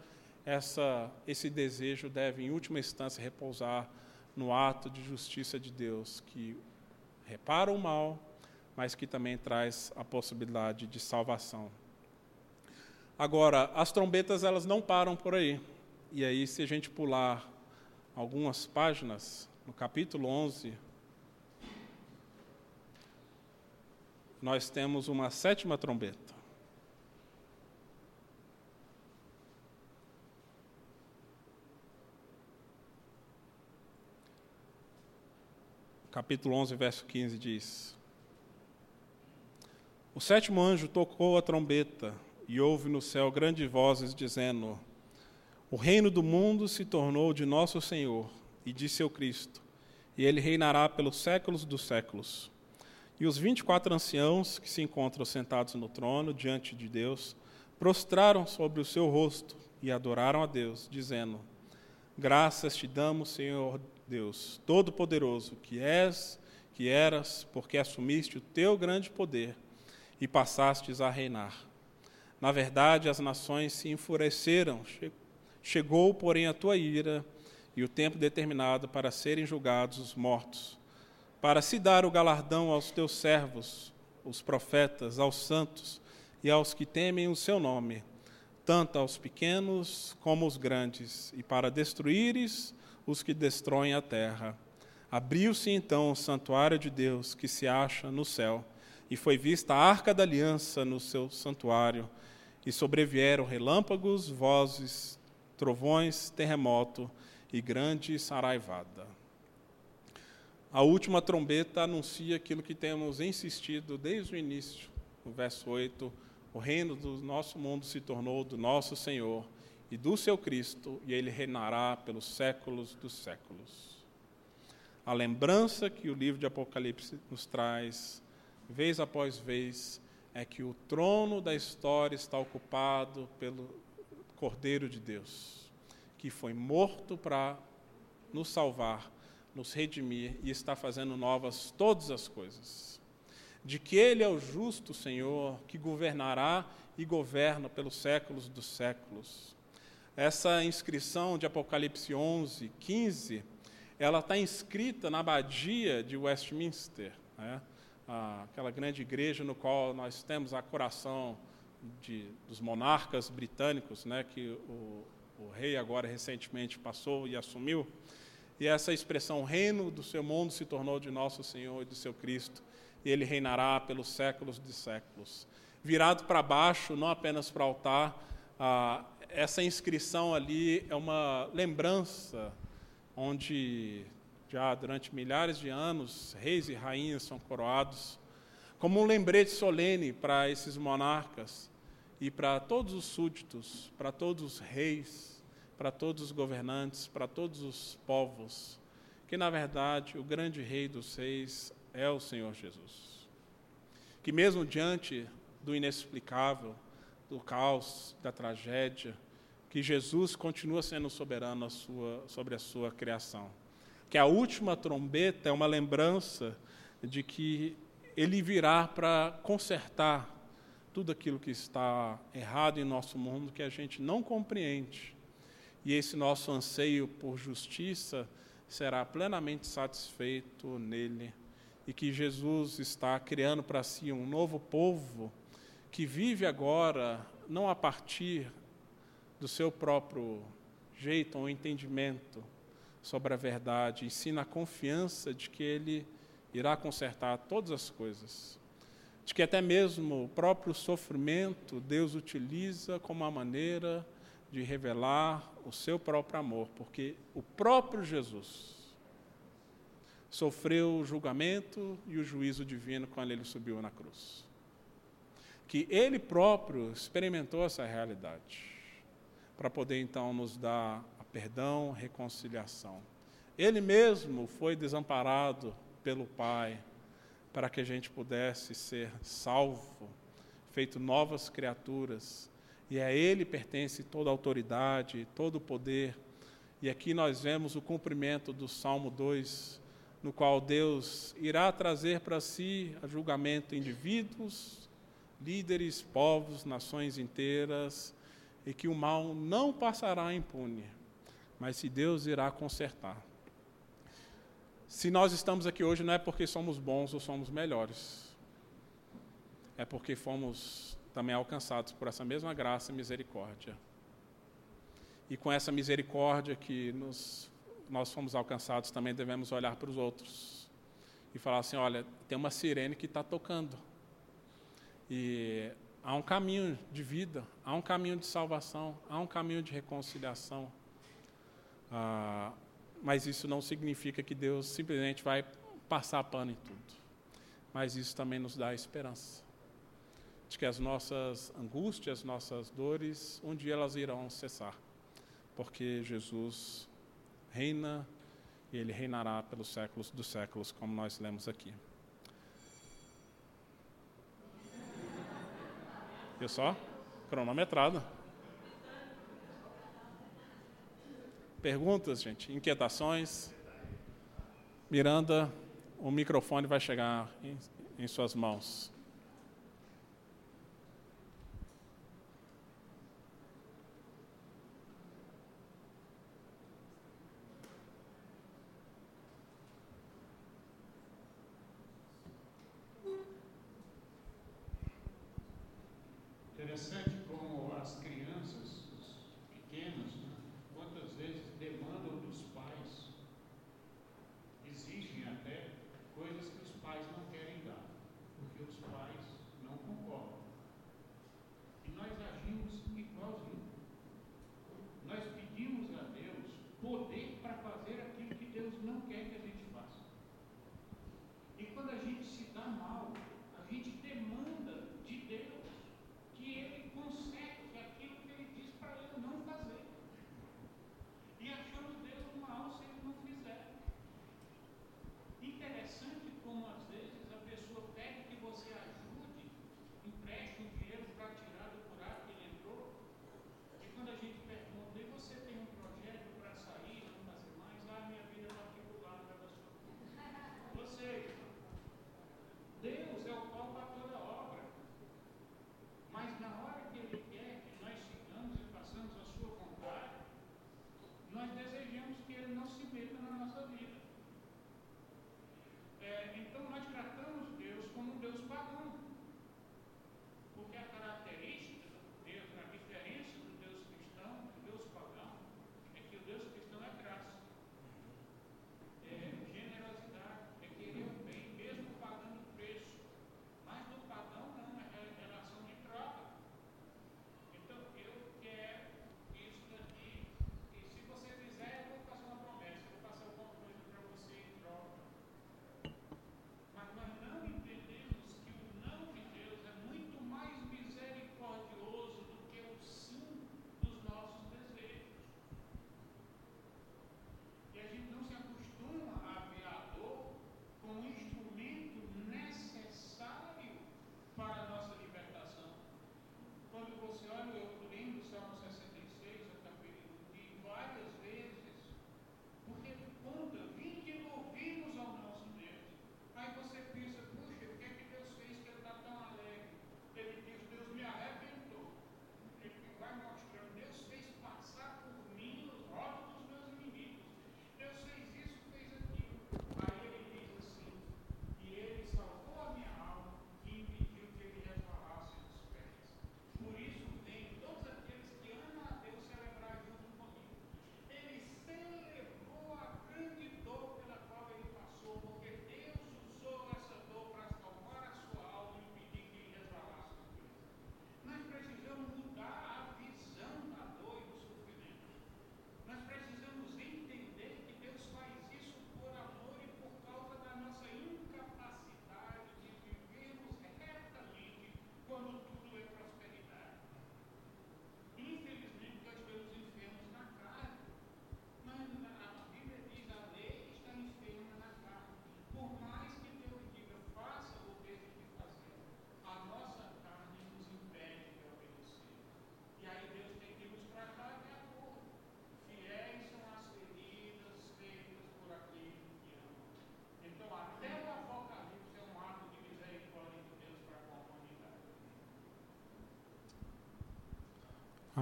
[SPEAKER 2] essa, esse desejo deve, em última instância, repousar no ato de justiça de Deus, que repara o mal, mas que também traz a possibilidade de salvação. Agora, as trombetas elas não param por aí. E aí, se a gente pular algumas páginas, no capítulo 11, nós temos uma sétima trombeta. Capítulo 11, verso 15 diz: O sétimo anjo tocou a trombeta e houve no céu grandes vozes dizendo: O reino do mundo se tornou de nosso Senhor e de seu Cristo, e ele reinará pelos séculos dos séculos. E os vinte e quatro anciãos que se encontram sentados no trono diante de Deus prostraram sobre o seu rosto e adoraram a Deus, dizendo: Graças te damos, Senhor Deus Todo-Poderoso, que és, que eras, porque assumiste o teu grande poder e passastes a reinar. Na verdade, as nações se enfureceram, chegou, porém, a tua ira e o tempo determinado para serem julgados os mortos, para se dar o galardão aos teus servos, os profetas, aos santos e aos que temem o seu nome, tanto aos pequenos como aos grandes, e para destruíres os que destroem a terra. Abriu-se então o santuário de Deus que se acha no céu, e foi vista a arca da aliança no seu santuário, e sobrevieram relâmpagos, vozes, trovões, terremoto e grande saraivada. A última trombeta anuncia aquilo que temos insistido desde o início, no verso 8: o reino do nosso mundo se tornou do nosso Senhor e do seu Cristo, e ele reinará pelos séculos dos séculos. A lembrança que o livro de Apocalipse nos traz, vez após vez, é que o trono da história está ocupado pelo Cordeiro de Deus, que foi morto para nos salvar, nos redimir e está fazendo novas todas as coisas. De que Ele é o justo Senhor que governará e governa pelos séculos dos séculos. Essa inscrição de Apocalipse 11, 15, ela está inscrita na abadia de Westminster, né? Aquela grande igreja no qual nós temos a coração de, dos monarcas britânicos, né? que o, o rei agora recentemente passou e assumiu. E essa expressão reino do seu mundo se tornou de nosso Senhor e de seu Cristo, e ele reinará pelos séculos de séculos. Virado para baixo, não apenas para o altar, ah, essa inscrição ali é uma lembrança onde já durante milhares de anos reis e rainhas são coroados como um lembrete solene para esses monarcas e para todos os súditos, para todos os reis, para todos os governantes, para todos os povos, que na verdade o grande rei dos reis é o Senhor Jesus. Que mesmo diante do inexplicável, do caos, da tragédia, que Jesus continua sendo soberano a sua, sobre a sua criação. Que a última trombeta é uma lembrança de que ele virá para consertar tudo aquilo que está errado em nosso mundo, que a gente não compreende. E esse nosso anseio por justiça será plenamente satisfeito nele. E que Jesus está criando para si um novo povo que vive agora não a partir do seu próprio jeito ou entendimento sobre a verdade, ensina a confiança de que ele irá consertar todas as coisas. De que até mesmo o próprio sofrimento Deus utiliza como uma maneira de revelar o seu próprio amor, porque o próprio Jesus sofreu o julgamento e o juízo divino quando ele subiu na cruz que ele próprio experimentou essa realidade, para poder então nos dar perdão, reconciliação. Ele mesmo foi desamparado pelo Pai para que a gente pudesse ser salvo, feito novas criaturas, e a Ele pertence toda a autoridade, todo o poder. E aqui nós vemos o cumprimento do Salmo 2, no qual Deus irá trazer para si a julgamento indivíduos, líderes, povos, nações inteiras, e que o mal não passará impune, mas se Deus irá consertar. Se nós estamos aqui hoje não é porque somos bons ou somos melhores, é porque fomos também alcançados por essa mesma graça e misericórdia. E com essa misericórdia que nos, nós fomos alcançados, também devemos olhar para os outros e falar assim: olha, tem uma sirene que está tocando e há um caminho de vida, há um caminho de salvação, há um caminho de reconciliação. Ah, mas isso não significa que Deus simplesmente vai passar pano em tudo. Mas isso também nos dá esperança de que as nossas angústias, nossas dores, um dia elas irão cessar.
[SPEAKER 3] porque Jesus reina e ele reinará pelos séculos dos séculos, como nós lemos aqui. Viu só? Cronometrado. Perguntas, gente? Inquietações? Miranda, o microfone vai chegar em, em suas mãos.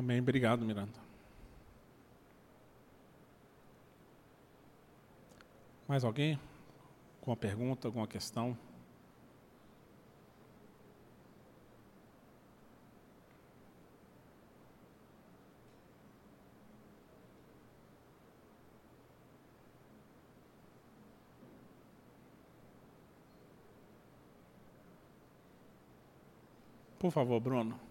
[SPEAKER 3] Amém. Obrigado, Miranda. Mais alguém? Com uma pergunta, alguma questão? Por favor, Bruno.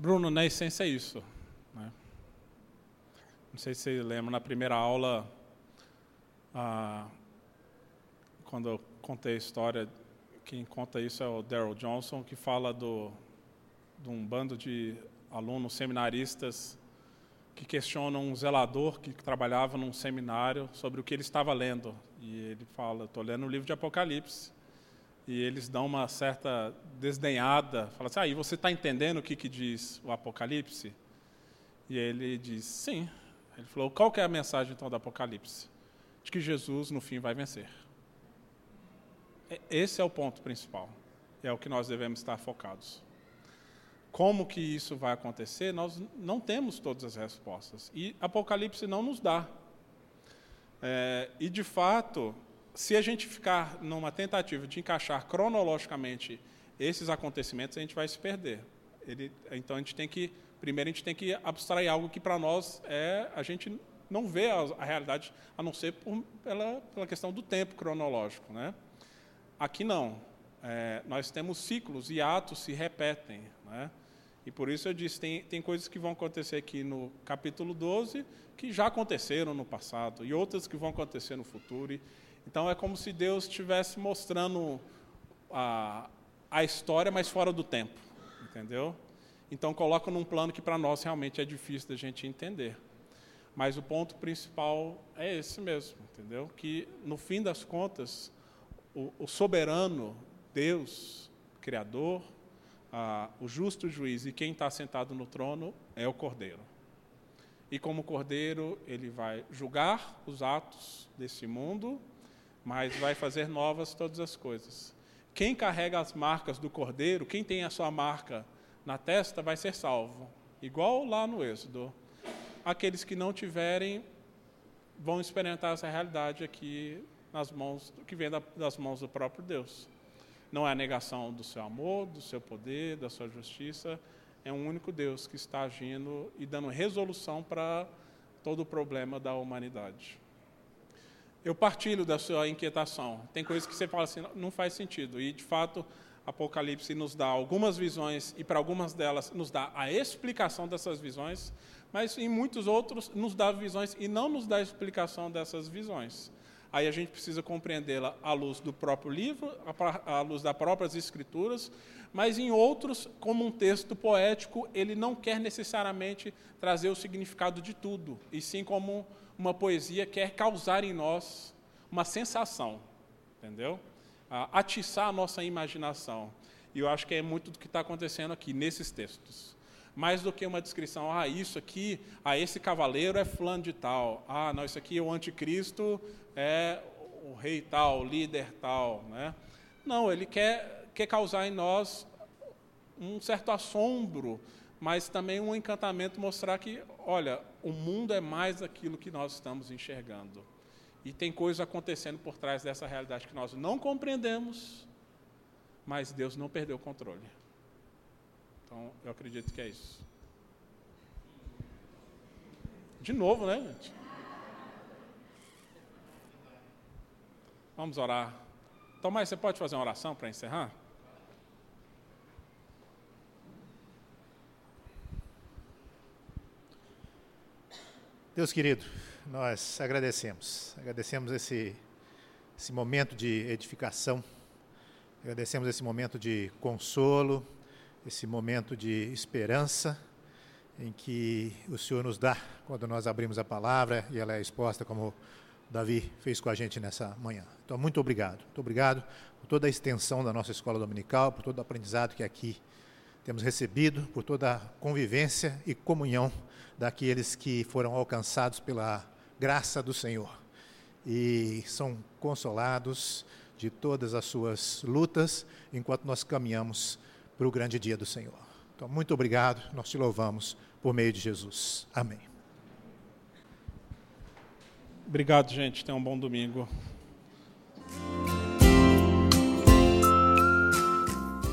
[SPEAKER 2] Bruno, na essência é isso. Né? Não sei se você lembra, na primeira aula, ah, quando eu contei a história, quem conta isso é o Daryl Johnson, que fala do, de um bando de alunos seminaristas que questionam um zelador que trabalhava num seminário sobre o que ele estava lendo. E ele fala: Estou lendo o livro de Apocalipse. E eles dão uma certa desdenhada, fala assim: Ah, e você está entendendo o que, que diz o Apocalipse? E ele diz: Sim. Ele falou: Qual que é a mensagem então do Apocalipse? De que Jesus no fim vai vencer. Esse é o ponto principal. É o que nós devemos estar focados. Como que isso vai acontecer? Nós não temos todas as respostas. E Apocalipse não nos dá. É, e, de fato, se a gente ficar numa tentativa de encaixar cronologicamente esses acontecimentos, a gente vai se perder. Ele, então, a gente tem que, primeiro, a gente tem que abstrair algo que para nós é a gente não vê a, a realidade, a não ser por, pela, pela questão do tempo cronológico, né? Aqui não. É, nós temos ciclos e atos se repetem. Né? E por isso eu disse, tem, tem coisas que vão acontecer aqui no capítulo 12 que já aconteceram no passado e outras que vão acontecer no futuro. E, então é como se Deus estivesse mostrando a, a história, mas fora do tempo, entendeu? Então coloca num plano que para nós realmente é difícil da gente entender. Mas o ponto principal é esse mesmo, entendeu? Que no fim das contas, o, o soberano Deus, Criador, o justo juiz e quem está sentado no trono é o Cordeiro. E como Cordeiro, ele vai julgar os atos desse mundo, mas vai fazer novas todas as coisas. Quem carrega as marcas do Cordeiro, quem tem a sua marca na testa, vai ser salvo. Igual lá no Êxodo. Aqueles que não tiverem vão experimentar essa realidade aqui nas mãos, que vem das mãos do próprio Deus. Não é a negação do seu amor, do seu poder, da sua justiça. É um único Deus que está agindo e dando resolução para todo o problema da humanidade. Eu partilho da sua inquietação. Tem coisas que você fala assim, não faz sentido. E, de fato, Apocalipse nos dá algumas visões, e para algumas delas nos dá a explicação dessas visões, mas em muitos outros nos dá visões e não nos dá a explicação dessas visões. Aí a gente precisa compreendê-la à luz do próprio livro, à luz das próprias escrituras, mas em outros, como um texto poético, ele não quer necessariamente trazer o significado de tudo, e sim como uma poesia quer causar em nós uma sensação, entendeu? Atiçar a nossa imaginação. E eu acho que é muito do que está acontecendo aqui nesses textos mais do que uma descrição, ah, isso aqui, ah, esse cavaleiro é fulano de tal, ah, não, isso aqui é o anticristo, é o rei tal, o líder tal, né? Não, ele quer, quer causar em nós um certo assombro, mas também um encantamento, mostrar que, olha, o mundo é mais aquilo que nós estamos enxergando. E tem coisas acontecendo por trás dessa realidade que nós não compreendemos, mas Deus não perdeu o controle. Então, eu acredito que é isso. De novo, né, gente? Vamos orar. Tomás, você pode fazer uma oração para encerrar?
[SPEAKER 1] Deus querido, nós agradecemos. Agradecemos esse, esse momento de edificação, agradecemos esse momento de consolo, esse momento de esperança em que o Senhor nos dá quando nós abrimos a palavra e ela é exposta como Davi fez com a gente nessa manhã. Então, muito obrigado. Muito obrigado por toda a extensão da nossa escola dominical, por todo o aprendizado que aqui temos recebido, por toda a convivência e comunhão daqueles que foram alcançados pela graça do Senhor e são consolados de todas as suas lutas enquanto nós caminhamos para o grande dia do Senhor. Então, muito obrigado, nós te louvamos por meio de Jesus. Amém.
[SPEAKER 2] Obrigado, gente. Tenha um bom domingo.